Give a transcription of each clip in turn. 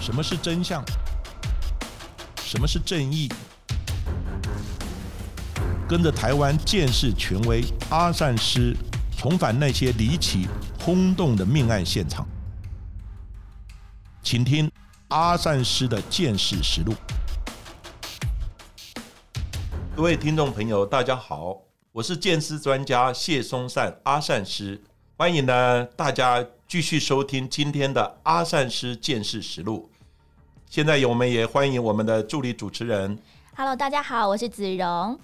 什么是真相？什么是正义？跟着台湾剑士权威阿善师，重返那些离奇轰动的命案现场，请听阿善师的剑士实录。各位听众朋友，大家好，我是剑师专家谢松善阿善师，欢迎呢大家继续收听今天的阿善师见识实录。现在我们也欢迎我们的助理主持人。Hello，大家好，我是子荣。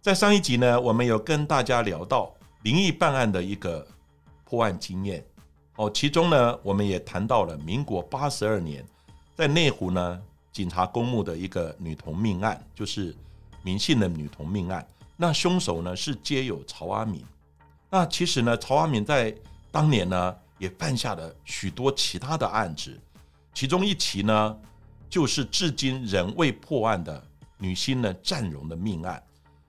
在上一集呢，我们有跟大家聊到灵异办案的一个破案经验哦，其中呢，我们也谈到了民国八十二年在内湖呢警察公墓的一个女童命案，就是民信的女童命案。那凶手呢是皆有曹阿敏。那其实呢，曹阿敏在当年呢也犯下了许多其他的案子，其中一起呢就是至今仍未破案的女星呢占荣的命案。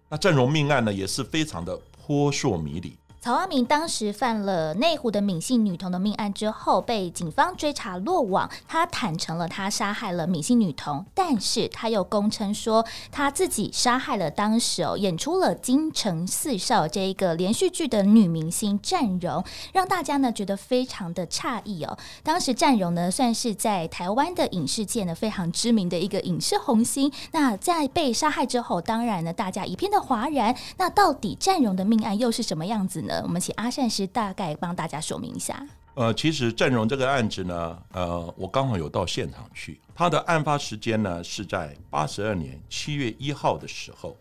那占荣命案呢也是非常的扑朔迷离。曹阿明当时犯了内湖的闵姓女童的命案之后，被警方追查落网。他坦诚了他杀害了闵姓女童，但是他又供称说他自己杀害了当时哦演出了《京城四少》这一个连续剧的女明星占荣，让大家呢觉得非常的诧异哦。当时占荣呢算是在台湾的影视界呢非常知名的一个影视红星。那在被杀害之后，当然呢大家一片的哗然。那到底占荣的命案又是什么样子呢？我们请阿善师大概帮大家说明一下。呃，其实郑荣这个案子呢，呃，我刚好有到现场去。他的案发时间呢是在八十二年七月一号的时候，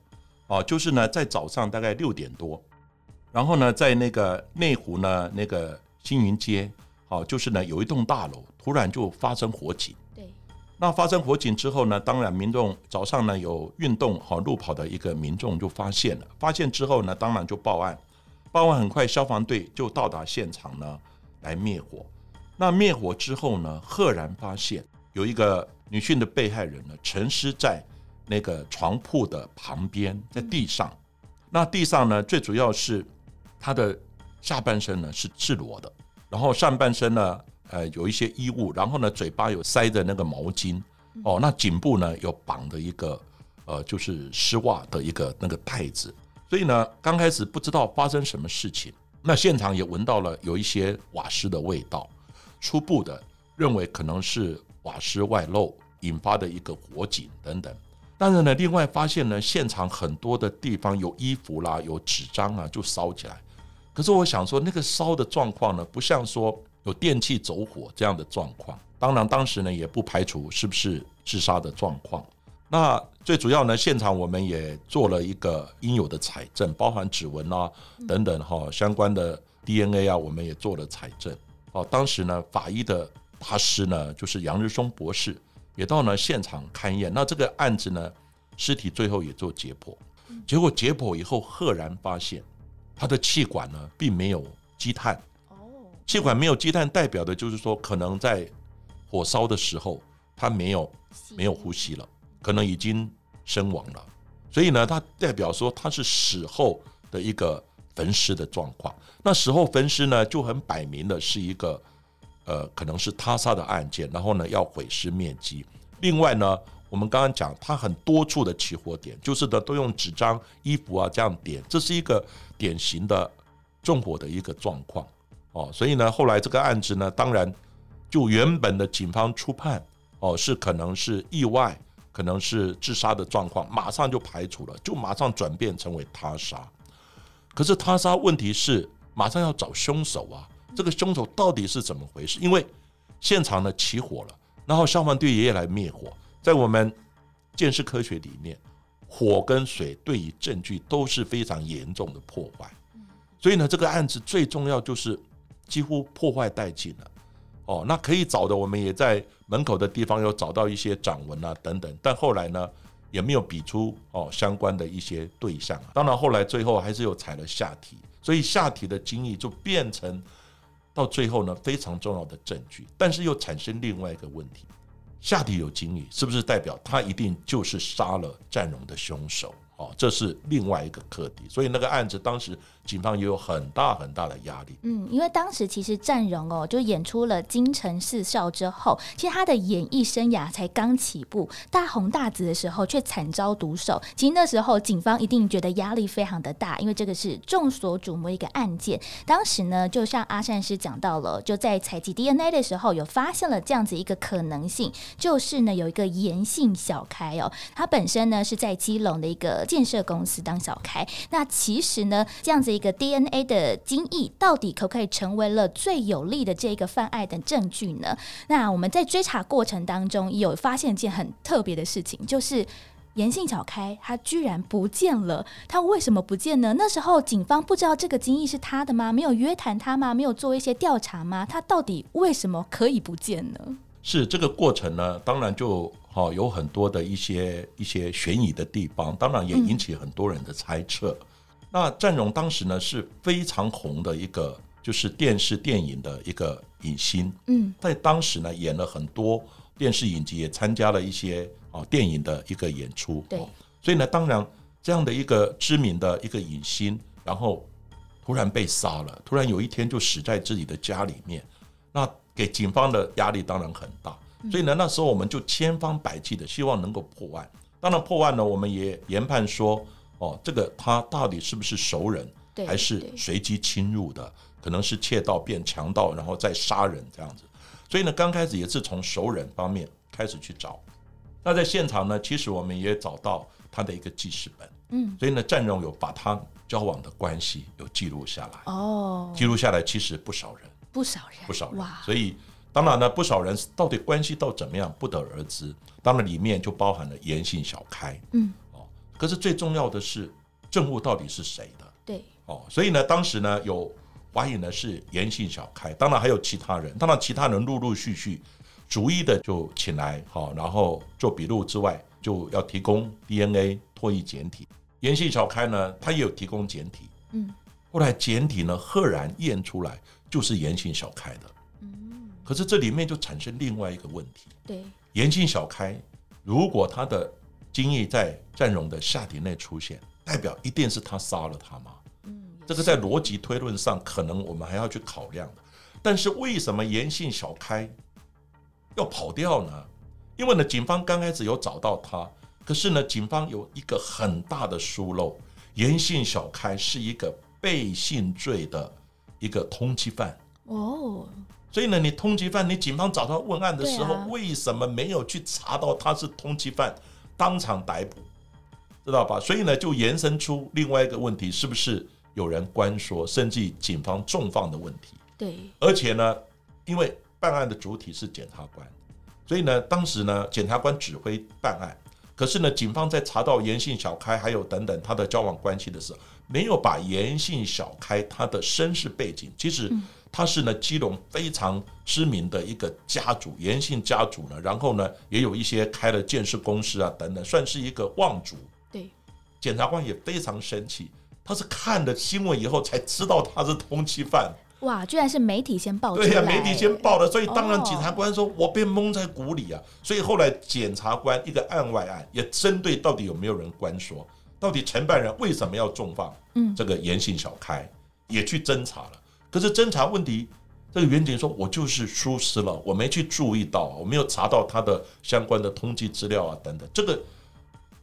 哦、就是呢在早上大概六点多，然后呢在那个内湖呢那个星云街，好、就是呢有一栋大楼突然就发生火警。对，那发生火警之后呢，当然民众早上呢有运动好路跑的一个民众就发现了，发现之后呢，当然就报案，报案很快消防队就到达现场呢来灭火。那灭火之后呢，赫然发现有一个女性的被害人呢沉尸在那个床铺的旁边，在地上。那地上呢，最主要是她的下半身呢是赤裸的，然后上半身呢呃有一些衣物，然后呢嘴巴有塞着那个毛巾，哦，那颈部呢有绑的一个呃就是丝袜的一个那个带子，所以呢刚开始不知道发生什么事情，那现场也闻到了有一些瓦斯的味道，初步的认为可能是瓦斯外漏引发的一个火警等等。但是呢，另外发现呢，现场很多的地方有衣服啦，有纸张啊，就烧起来。可是我想说，那个烧的状况呢，不像说有电器走火这样的状况。当然，当时呢也不排除是不是自杀的状况。那最主要呢，现场我们也做了一个应有的采证，包含指纹啊等等哈、相关的 DNA 啊，我们也做了采证。哦，当时呢，法医的大师呢，就是杨日松博士，也到呢现场勘验。那这个案子呢，尸体最后也做解剖，结果解剖以后，赫然发现他的气管呢并没有积碳。哦，气管没有积碳，代表的就是说，可能在火烧的时候，他没有没有呼吸了，可能已经身亡了。所以呢，它代表说它是死后的一个焚尸的状况。那死后焚尸呢，就很摆明的是一个呃，可能是他杀的案件，然后呢要毁尸灭迹。另外呢，我们刚刚讲，它很多处的起火点，就是呢都用纸张、衣服啊这样点，这是一个典型的纵火的一个状况哦。所以呢，后来这个案子呢，当然就原本的警方初判哦是可能是意外，可能是自杀的状况，马上就排除了，就马上转变成为他杀。可是他杀问题是马上要找凶手啊，这个凶手到底是怎么回事？因为现场呢起火了，然后消防队也来灭火。在我们鉴识科学里面，火跟水对于证据都是非常严重的破坏，所以呢，这个案子最重要就是几乎破坏殆尽了。哦，那可以找的，我们也在门口的地方有找到一些掌纹啊等等，但后来呢，也没有比出哦相关的一些对象啊。当然，后来最后还是有采了下体，所以下体的精液就变成到最后呢非常重要的证据，但是又产生另外一个问题：下体有精液，是不是代表他一定就是杀了占荣的凶手？哦，这是另外一个课题。所以那个案子当时警方也有很大很大的压力。嗯，因为当时其实战荣哦，就演出了《京城四少》之后，其实他的演艺生涯才刚起步，大红大紫的时候却惨遭毒手。其实那时候警方一定觉得压力非常的大，因为这个是众所瞩目一个案件。当时呢，就像阿善师讲到了，就在采集 DNA 的时候，有发现了这样子一个可能性，就是呢有一个严姓小开哦，他本身呢是在基隆的一个建设公司当小开。那其实呢，这样子一个 DNA 的精液，到底可不可以成为了最有力的这个犯案的证据呢？那我们在追查过程当中，有发现一件很特别的事情，就是严姓小开他居然不见了。他为什么不见呢？那时候警方不知道这个精液是他的吗？没有约谈他吗？没有做一些调查吗？他到底为什么可以不见呢？是这个过程呢，当然就好有很多的一些一些悬疑的地方，当然也引起很多人的猜测。那战荣当时呢是非常红的一个，就是电视电影的一个影星，嗯，在当时呢演了很多电视影集，也参加了一些啊电影的一个演出，对。哦所以呢，当然这样的一个知名的一个影星，然后突然被杀了，突然有一天就死在自己的家里面，那给警方的压力当然很大，所以呢，那时候我们就千方百计的希望能够破案。当然破案呢，我们也研判说，哦，这个他到底是不是熟人，对，还是随机侵入的？可能是窃盗变强盗，然后再杀人这样子。所以呢，刚开始也是从熟人方面开始去找。那在现场呢，其实我们也找到他的一个记事本，嗯，所以呢，战荣有把他交往的关系有记录下来。哦，记录下来，其实不少人，不少人，不少人，，所以当然呢，不少人到底关系到怎么样，不得而知。当然里面就包含了严姓小开嗯，哦，可是最重要的是证物到底是谁的？对，哦，所以呢，当时呢有怀疑呢是严姓小开，当然还有其他人，当然其他人陆陆续续逐一的就请来好、然后做笔录之外，就要提供 DNA 唾液检体。严姓小开呢，他也有提供检体，嗯。后来检体呢赫然验出来就是严姓小开的，嗯，可是这里面就产生另外一个问题：对，严姓小开如果他的精液在战荣的下体内出现，代表一定是他杀了他吗？嗯，这个在逻辑推论上，可能我们还要去考量的。但是为什么严姓小开要跑掉呢？因为呢，警方刚开始有找到他，可是呢，警方有一个很大的疏漏，严姓小开是一个背信罪的一个通缉犯。哦，所以呢，你通缉犯，你警方找他问案的时候，啊为什么没有去查到他是通缉犯，当场逮捕，知道吧？所以呢，就延伸出另外一个问题，是不是有人关说，甚至警方重放的问题？对，而且呢，因为办案的主体是检察官，所以呢，当时呢，检察官指挥办案，可是呢，警方在查到严姓小开还有等等他的交往关系的时候，没有把严姓小开他的身世背景，其实他是呢基隆非常知名的一个家族，严姓家族呢，然后呢，也有一些开了建设公司啊等等，算是一个望族。对，检察官也非常生气，他是看了新闻以后才知道他是通缉犯。哇，居然是媒体先报的，对呀、媒体先报的，所以当然哦检察官说我被蒙在鼓里啊，所以后来检察官一个案外案，也针对到底有没有人关说，到底承办人为什么要重放嗯这个严姓小开，也去侦查了。可是侦查问题，这个远景说我就是疏失了，我没去注意到，我没有查到他的相关的通缉资料啊等等，这个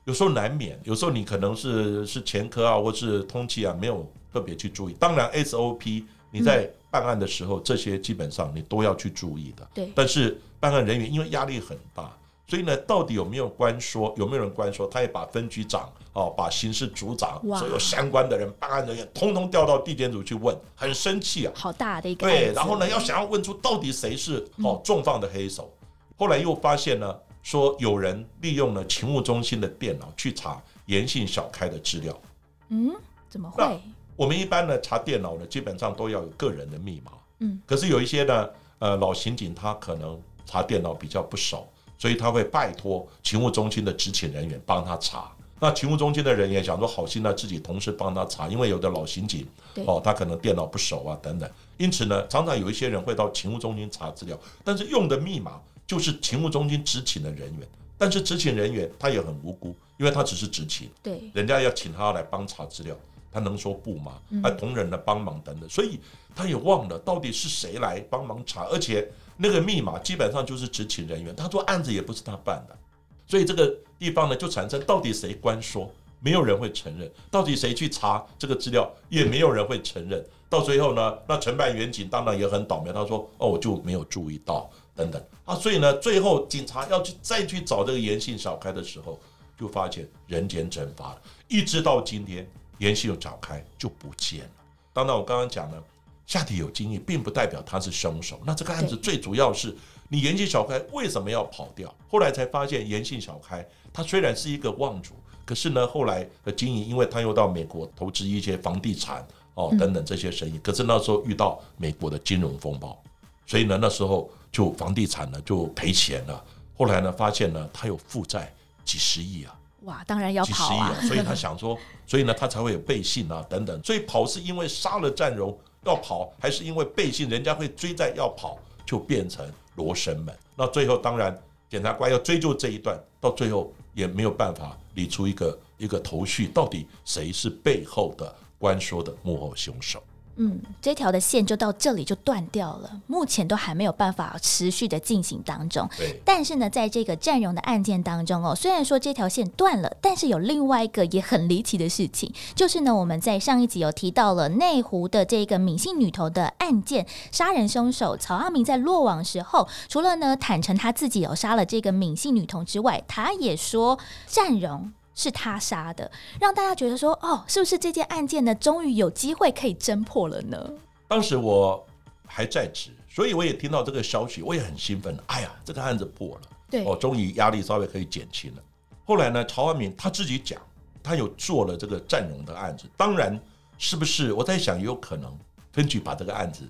有时候难免，有时候你可能是是前科啊，或是通缉啊，没有特别去注意。当然 SOP 你在办案的时候，这些基本上你都要去注意的。对，但是办案人员因为压力很大，所以呢，到底有没有关说，有没有人关说，他也把分局长哦，把刑事组长，所有相关的人、办案人员，通通调到地检组去问，很生气啊。好大的一个对，然后呢，要想要问出到底谁是哦重放的黑手，后来又发现呢，说有人利用了勤务中心的电脑去查严姓小开的资料。嗯，怎么那会？我们一般呢查电脑呢，基本上都要有个人的密码。嗯，可是有一些呢，呃，老刑警他可能查电脑比较不熟，所以他会拜托勤务中心的执勤人员帮他查。那勤务中心的人员想说，好心呢自己同事帮他查，因为有的老刑警哦，他可能电脑不熟啊等等，因此呢，常常有一些人会到勤务中心查资料，但是用的密码就是勤务中心执勤的人员。但是执勤人员他也很无辜，因因为他只是执勤，对，人家要请他来帮查资料，他能说不吗？啊同仁的帮忙等等，所以他也忘了到底是谁来帮忙查，而且那个密码基本上就是执勤人员，他说案子也不是他办的，所以这个地方呢就产生到底谁官说，没有人会承认，到底谁去查这个资料，也没有人会承认。到最后呢，那承办员警当然也很倒霉，他说：“哦，我就没有注意到，等等啊。”所以呢，最后警察要去再去找这个严姓小开的时候，就发现人间蒸发了。一直到今天，严姓小开就不见了。当然，我刚刚讲了，下体有精液，并不代表他是凶手。那这个案子最主要是你严姓小开为什么要跑掉？后来才发现，严姓小开他虽然是一个望族，可是呢，后来的经营，因为他又到美国投资一些房地产。哦，等等这些生意，可是那时候遇到美国的金融风暴，所以呢，那时候就房地产呢就赔钱了。后来呢，发现呢他有负债几十亿啊，哇，当然要跑啊。所以他想说，所以呢他才会有背信啊等等。所以跑是因为杀了战荣要跑，还是因为背信人家会追债要跑，就变成罗生门。那最后当然检察官要追究这一段，到最后也没有办法理出一个一个头绪，到底谁是背后的。官说的幕后凶手，嗯，这条的线就到这里就断掉了，目前都还没有办法持续的进行当中。对，但是呢，在这个占荣的案件当中哦，虽然说这条线断了，但是有另外一个也很离奇的事情，就是呢，我们在上一集有提到了内湖的这个敏姓女头的案件，杀人凶手曹阿明在落网时候，除了呢坦诚他自己有杀了这个敏姓女童之外，他也说占荣。是他杀的，让大家觉得说，哦，是不是这件案件呢，终于有机会可以侦破了呢？当时我还在职，所以我也听到这个消息，我也很兴奋。哎呀，这个案子破了，对，哦，终于压力稍微可以减轻了。后来呢，曹万民他自己讲，他有做了这个占荣的案子。当然，是不是我在想，也有可能分局把这个案子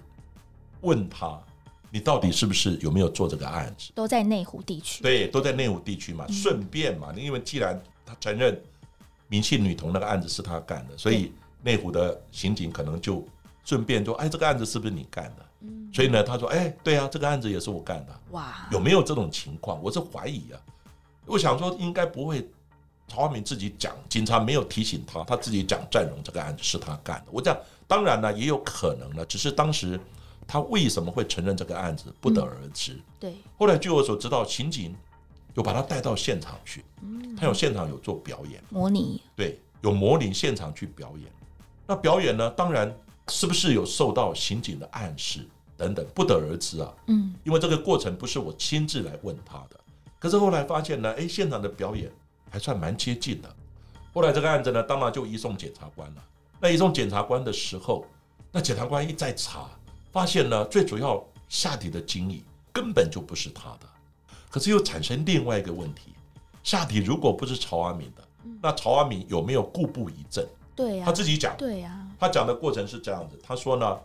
问他，你到底是不是有没有做这个案子？都在内湖地区，对，都在内湖地区嘛，顺便嘛，因为既然他承认民姓女童那个案子是他干的，所以内湖的刑警可能就顺便说：“哎，这个案子是不是你干的？”所以呢，他说：“哎，对啊，这个案子也是我干的。”哇，有没有这种情况？我是怀疑啊。我想说，应该不会。曹华明自己讲，警察没有提醒他，他自己讲占荣这个案子是他干的。我讲，当然呢，也有可能呢，只是当时他为什么会承认这个案子，不得而知。对。后来据我所知道，刑警。有把他带到现场去，他有现场有做表演，模拟，对，有模拟现场去表演。那表演呢，当然是不是有受到刑警的暗示等等，不得而知啊。嗯，因为这个过程不是我亲自来问他的。可是后来发现呢，哎，现场的表演还算蛮接近的。后来这个案子呢，当然就移送检察官了。那移送检察官的时候，那检察官一再查，发现呢，最主要下底的精液根本就不是他的。可是又产生另外一个问题，下体如果不是曹阿敏的，那曹阿敏有没有故布疑阵？对呀，他自己讲。对呀，他讲的过程是这样子，他说呢，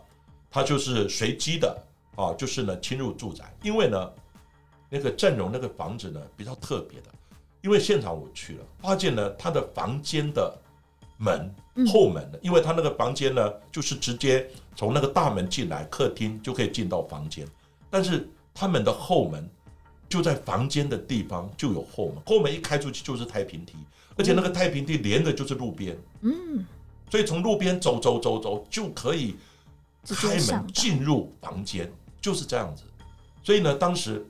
他就是随机的啊，就是呢侵入住宅，因为呢那个阵容那个房子呢比较特别的，因为现场我去了，发现呢他的房间的门后门呢，因为他那个房间呢就是直接从那个大门进来，客厅就可以进到房间，但是他们的后门。就在房间的地方就有后门，后门一开出去就是太平梯，而且那个太平梯连的就是路边，嗯，所以从路边走走走走就可以开门进入房间，就是这样子。所以呢，当时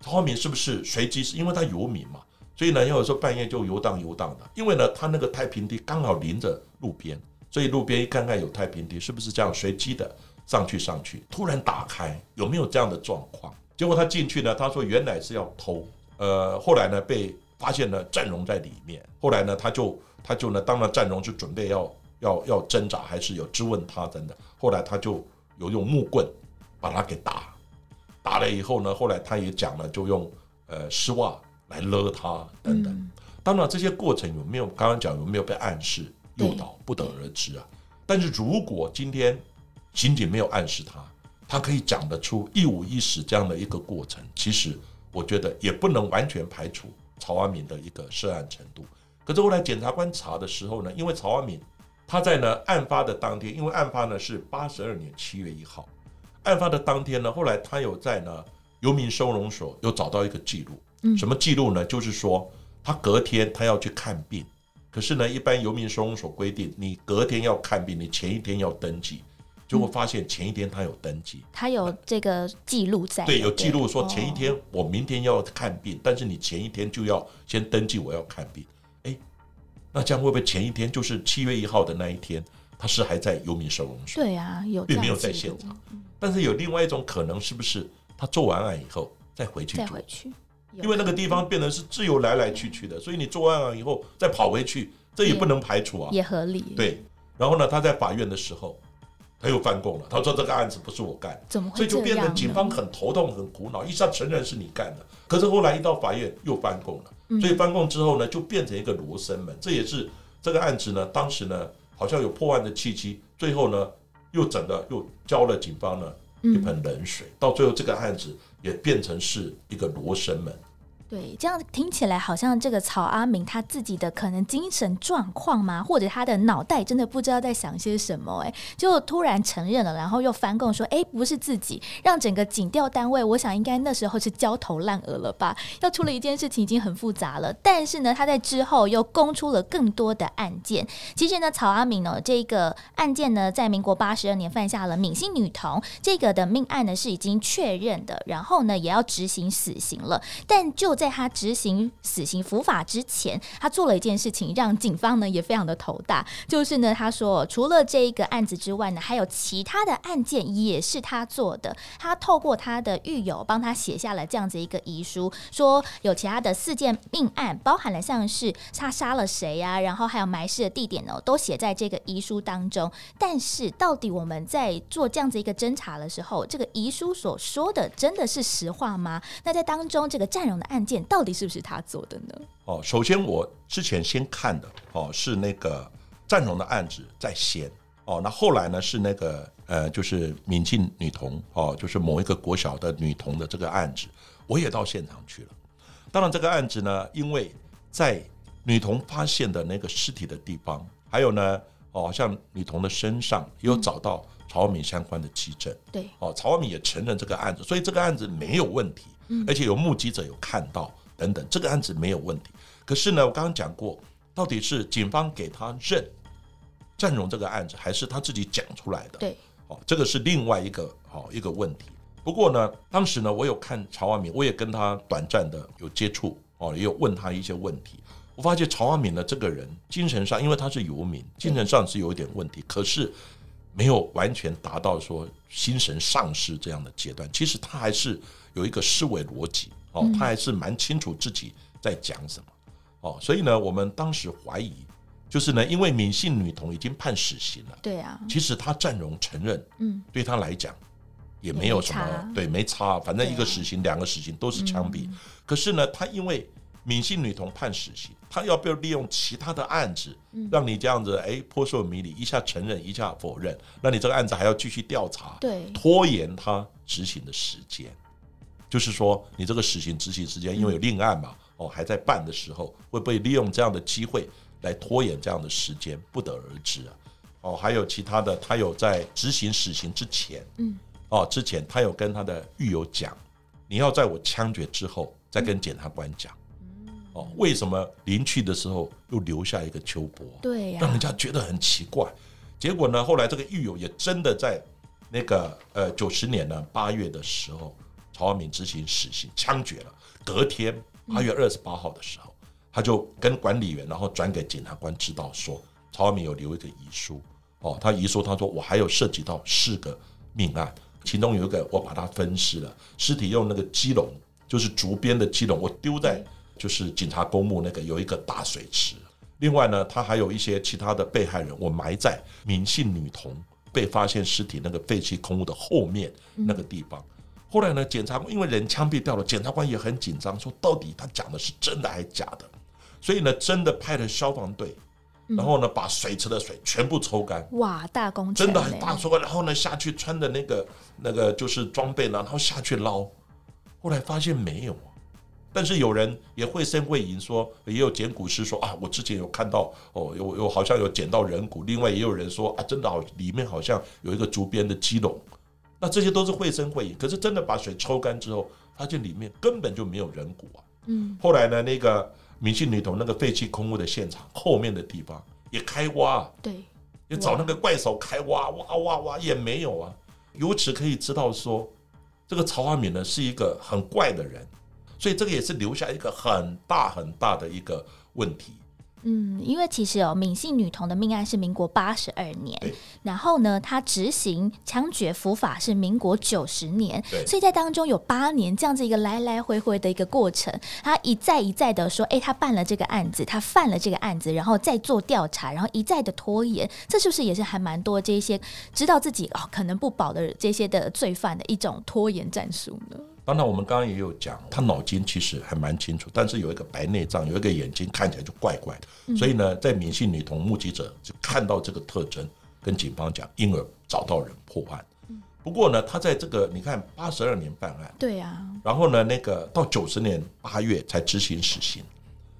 曹华明是不是随机？是因为他游民嘛，所以呢，有时候半夜就游荡游荡的。因为呢，他那个太平梯刚好临着路边，所以路边一看看有太平梯，是不是这样随机的上去上去？突然打开，有没有这样的状况？结果他进去呢，他说原来是要偷，呃，后来呢被发现了战荣在里面，后来呢他就他就呢当了战荣就准备要要要挣扎，还是有质问他等等，后来他就有用木棍把他给打，打了以后呢，后来他也讲了，就用呃丝袜来勒他等等，当然这些过程有没有刚刚讲有没有被暗示诱导不得而知啊，但是如果今天刑警没有暗示他。他可以讲得出一五一十这样的一个过程，其实我觉得也不能完全排除曹阿敏的一个涉案程度。可是后来检察官查的时候呢，因为曹阿敏他在呢案发的当天，因为案发呢是八十二年七月一号，案发的当天呢，后来他有在呢游民收容所有找到一个记录，什么记录呢？就是说他隔天他要去看病，可是呢，一般游民收容所规定，你隔天要看病，你前一天要登记。结果发现前一天他有登记，他有这个记录在，对，有记录说哦前一天我明天要看病，但是你前一天就要先登记我要看病。哎，那这样会不会前一天就是七月一号的那一天，他是还在游民收容所，对啊，有并没有在现场？但是有另外一种可能，是不是他做完案以后再回去再回？去，因为那个地方变成是自由来来去去的，所以你做完案以后再跑回去，这也不能排除啊。也合理，，对，然后呢，他在法院的时候，他又翻供了，他说这个案子不是我干，怎么所以就变成警？方很头痛、很苦恼，一下承认是你干的，可是后来一到法院又翻供了，嗯。所以翻供之后呢，就变成一个罗生门，这也是这个案子呢，当时呢好像有破案的契机，最后呢又整个又浇了警方呢嗯。一盆冷水，到最后这个案子也变成是一个罗生门。对，这样听起来好像这个曹阿明他自己的可能精神状况吗？或者他的脑袋真的不知道在想些什么？哎，就突然承认了，然后又翻供说，哎，不是自己，让整个警调单位，我想应该那时候是焦头烂额了吧？要出了一件事情已经很复杂了，但是呢，他在之后又供出了更多的案件。其实呢，曹阿明呢这个案件呢，在民国八十二年犯下了闵姓女童这个的命案呢是已经确认的，然后呢也要执行死刑了。但就在他执行死刑伏法之前，他做了一件事情，让警方呢也非常的头大，就是呢他说除了这一个案子之外呢，还有其他的案件也是他做的。他透过他的狱友帮他写下了这样子一个遗书，说有其他的四件命案，包含了像是他杀了谁呀、然后还有埋尸的地点呢，都写在这个遗书当中。但是到底我们在做这样子一个侦查的时候，这个遗书所说的真的是实话吗？那在当中这个占荣的案件到底是不是他做的呢？哦，首先我之前先看的哦是那个战荣的案子在先哦，那后来呢是那个呃就是民进女童哦，就是某一个国小的女童的这个案子，我也到现场去了。当然这个案子呢，因为在女童发现的那个尸体的地方，还有呢哦像女童的身上也有找到曹万敏相关的基证。对，哦，曹万敏也承认这个案子，所以这个案子没有问题，而且有目击者有看到等等，这个案子没有问题。可是呢，我刚刚讲过，到底是警方给他认占荣这个案子，还是他自己讲出来的？对，哦，这个是另外一个哦一个问题。不过呢，当时呢，我有看曹万敏，我也跟他短暂的有接触哦，也有问他一些问题。我发现曹万敏呢这个人精神上，因为他是游民，精神上是有一点问题，可是没有完全达到说心神丧失这样的阶段。其实他还是有一个思维逻辑哦，他还是蛮清楚自己在讲什么哦。所以呢，我们当时怀疑，就是呢，因为敏姓女童已经判死刑了。对啊，其实他占容承认，嗯，对他来讲也没有什么对，没差，反正一个死刑、两个死刑都是枪毙。可是呢，他因为闵姓女童判死刑，他要不要利用其他的案子，让你这样子哎扑朔迷离，一下承认，一下否认，那你这个案子还要继续调查，对，拖延他执行的时间。就是说，你这个死刑执行时间，因为有另案嘛，哦，还在办的时候，会不会利用这样的机会来拖延这样的时间，不得而知啊。哦，还有其他的，他有在执行死刑之前，嗯，哦，之前他有跟他的狱友讲，你要在我枪决之后再跟检察官讲。哦，为什么临去的时候又留下一个秋波？对呀、让人家觉得很奇怪。结果呢，后来这个狱友也真的在那个呃九十年呢八月的时候，曹万敏执行死刑枪决了。隔天八月二十八号的时候，他就跟管理员，然后转给检察官知道说，曹万敏有留一个遗书。哦，他遗书他说我还有涉及到四个命案，其中有一个我把它分尸了，尸体用那个鸡笼，就是竹编的鸡笼，我丢在就是警察公墓那个有一个大水池。另外呢，他还有一些其他的被害人，我埋在闵姓女童被发现尸体那个废弃空屋的后面那个地方。后来呢，检察官因为人枪毙掉了，检察官也很紧张，说到底他讲的是真的还是假的？所以呢，真的派了消防队，然后呢，把水池的水全部抽干，哇，大工程真的很大抽干，然后呢下去穿的那个那个就是装备呢，然后下去捞，后来发现没有啊。但是有人也会声会影说，也有捡骨师说啊，我之前有看到哦，有有好像有捡到人骨，另外也有人说啊，真的好里面好像有一个竹编的鸡笼，那这些都是绘声绘影。可是真的把水抽干之后，发现里面根本就没有人骨啊。嗯，后来呢，那个明信女童那个废弃空屋的现场后面的地方也开挖，对，也找那个怪手开挖，挖挖挖也没有啊。由此可以知道说，这个曹华敏呢是一个很怪的人，所以这个也是留下一个很大很大的一个问题。嗯，因为其实哦，闵姓女童的命案是民国八十二年，然后呢，她执行枪决伏法是民国九十年，所以在当中有八年这样子一个来来回回的一个过程，她一再一再的说，哎，她办了这个案子，她犯了这个案子，然后再做调查，然后一再的拖延，这是不是也是还蛮多这些知道自己哦可能不保的这些的罪犯的一种拖延战术呢？当然，我们刚刚也有讲，他脑筋其实还蛮清楚，但是有一个白内障，有一个眼睛看起来就怪怪的，所以呢，在闽姓女童目击者就看到这个特征，跟警方讲，因而找到人破案。不过呢，他在这个你看八十二年办案，对啊，然后呢，那个到九十年八月才执行死刑。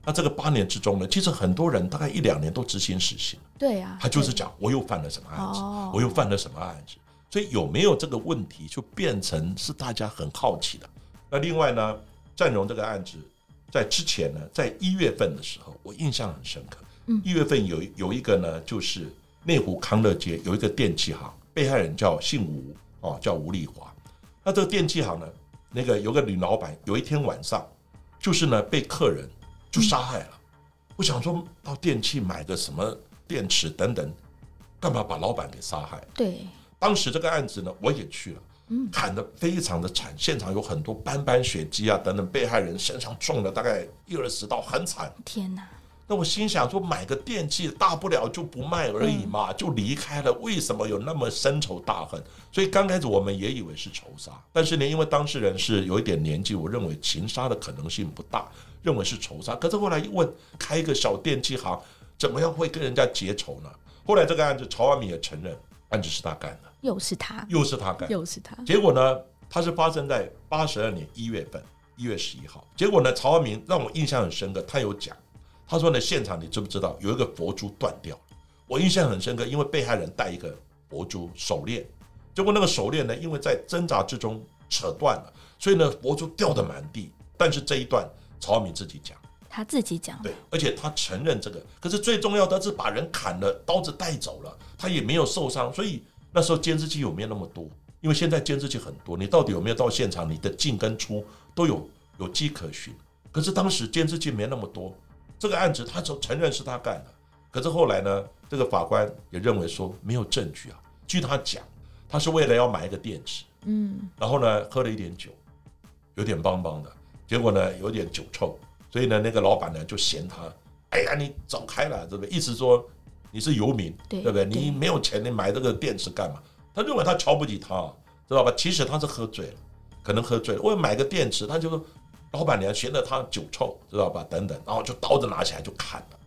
那这个八年之中呢，其实很多人大概一两年都执行死刑，对啊，他就是讲我又犯了什么案子？哦，我又犯了什么案子，所以有没有这个问题，就变成是大家很好奇的。那另外呢，占荣这个案子在之前呢，在一月份的时候，我印象很深刻。嗯一月份有有一个呢，就是内湖康乐街有一个电器行，被害人叫姓吴哦，叫吴丽华。那这个电器行呢，那个有个女老板，有一天晚上，就是呢被客人就杀害了。我想说到电器买个什么电池等等，干嘛把老板给杀害？对，当时这个案子呢，我也去了，嗯砍得非常的惨，现场有很多斑斑血迹啊等等，被害人身上中了大概一二十刀，很惨。天哪，那我心想说，买个电器大不了就不卖而已嘛，就离开了，为什么有那么深仇大恨？所以刚开始我们也以为是仇杀，但是呢，因为当事人是有一点年纪，我认为情杀的可能性不大，认为是仇杀。可是后来一问，开一个小电器行，怎么样会跟人家结仇呢？后来这个案子，曹万敏也承认，案子是他干的，又是他，又是他干。又是他，结果呢，他是发生在八十二年一月份，一月十一号。结果呢，曹万明让我印象很深刻，他有讲，他说呢，现场你知不知道有一个佛珠断掉了？我印象很深刻，因为被害人戴一个佛珠手链，结果那个手链呢，因为在挣扎之中扯断了，所以呢，佛珠掉的满地。但是这一段曹万明自己讲。他自己讲对，而且他承认这个，可是最重要的是把人砍了，刀子带走了，他也没有受伤，所以那时候监视器有没有那么多？因为现在监视器很多，你到底有没有到现场，你的进跟出都有有迹可循。可是当时监视器没那么多，这个案子他承承认是他干的，可是后来呢，这个法官也认为说没有证据啊。据他讲，他是为了要买一个电池，嗯，然后呢喝了一点酒，有点邦邦的，结果呢有点酒臭，所以呢那个老板呢就嫌他，哎呀你走开了，对不对？意思说你是游民，对不对？你没有钱，你买这个电池干嘛？他认为他瞧不起他，知道吧？其实他是喝醉了，可能喝醉了，为了买个电池，他就说老板娘嫌了他酒臭，知道吧？等等，然后就刀子拿起来就砍了。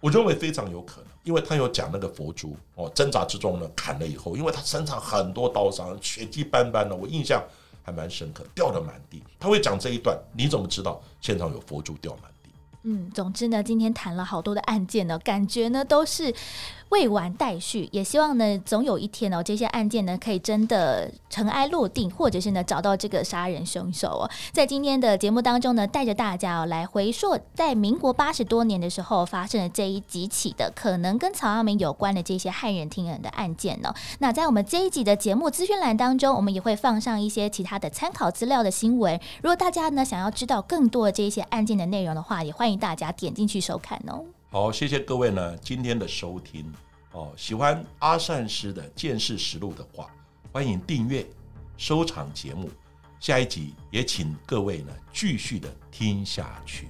我认为非常有可能，因为他有讲那个佛珠哦，挣扎之中呢砍了以后，因为他身上很多刀伤，血迹斑斑的，我印象还蛮深刻，掉的满地。他会讲这一段，你怎么知道现场有佛珠掉满地？嗯，总之呢，今天谈了好多的案件呢，感觉呢都是未完待续，也希望呢总有一天哦，这些案件呢可以真的尘埃落定，或者是呢找到这个杀人凶手哦。在今天的节目当中呢，带着大家哦来回溯在民国八十多年的时候发生的这一几起的可能跟曹耀明有关的这些骇人听闻的案件呢、那在我们这一集的节目资讯栏当中，我们也会放上一些其他的参考资料的新闻。如果大家呢想要知道更多的这一些案件的内容的话，也欢迎大家点进去收看哦。好，谢谢各位呢今天的收听哦。喜欢阿善师的见识实录的话，欢迎订阅、收藏节目。下一集也请各位呢继续的听下去。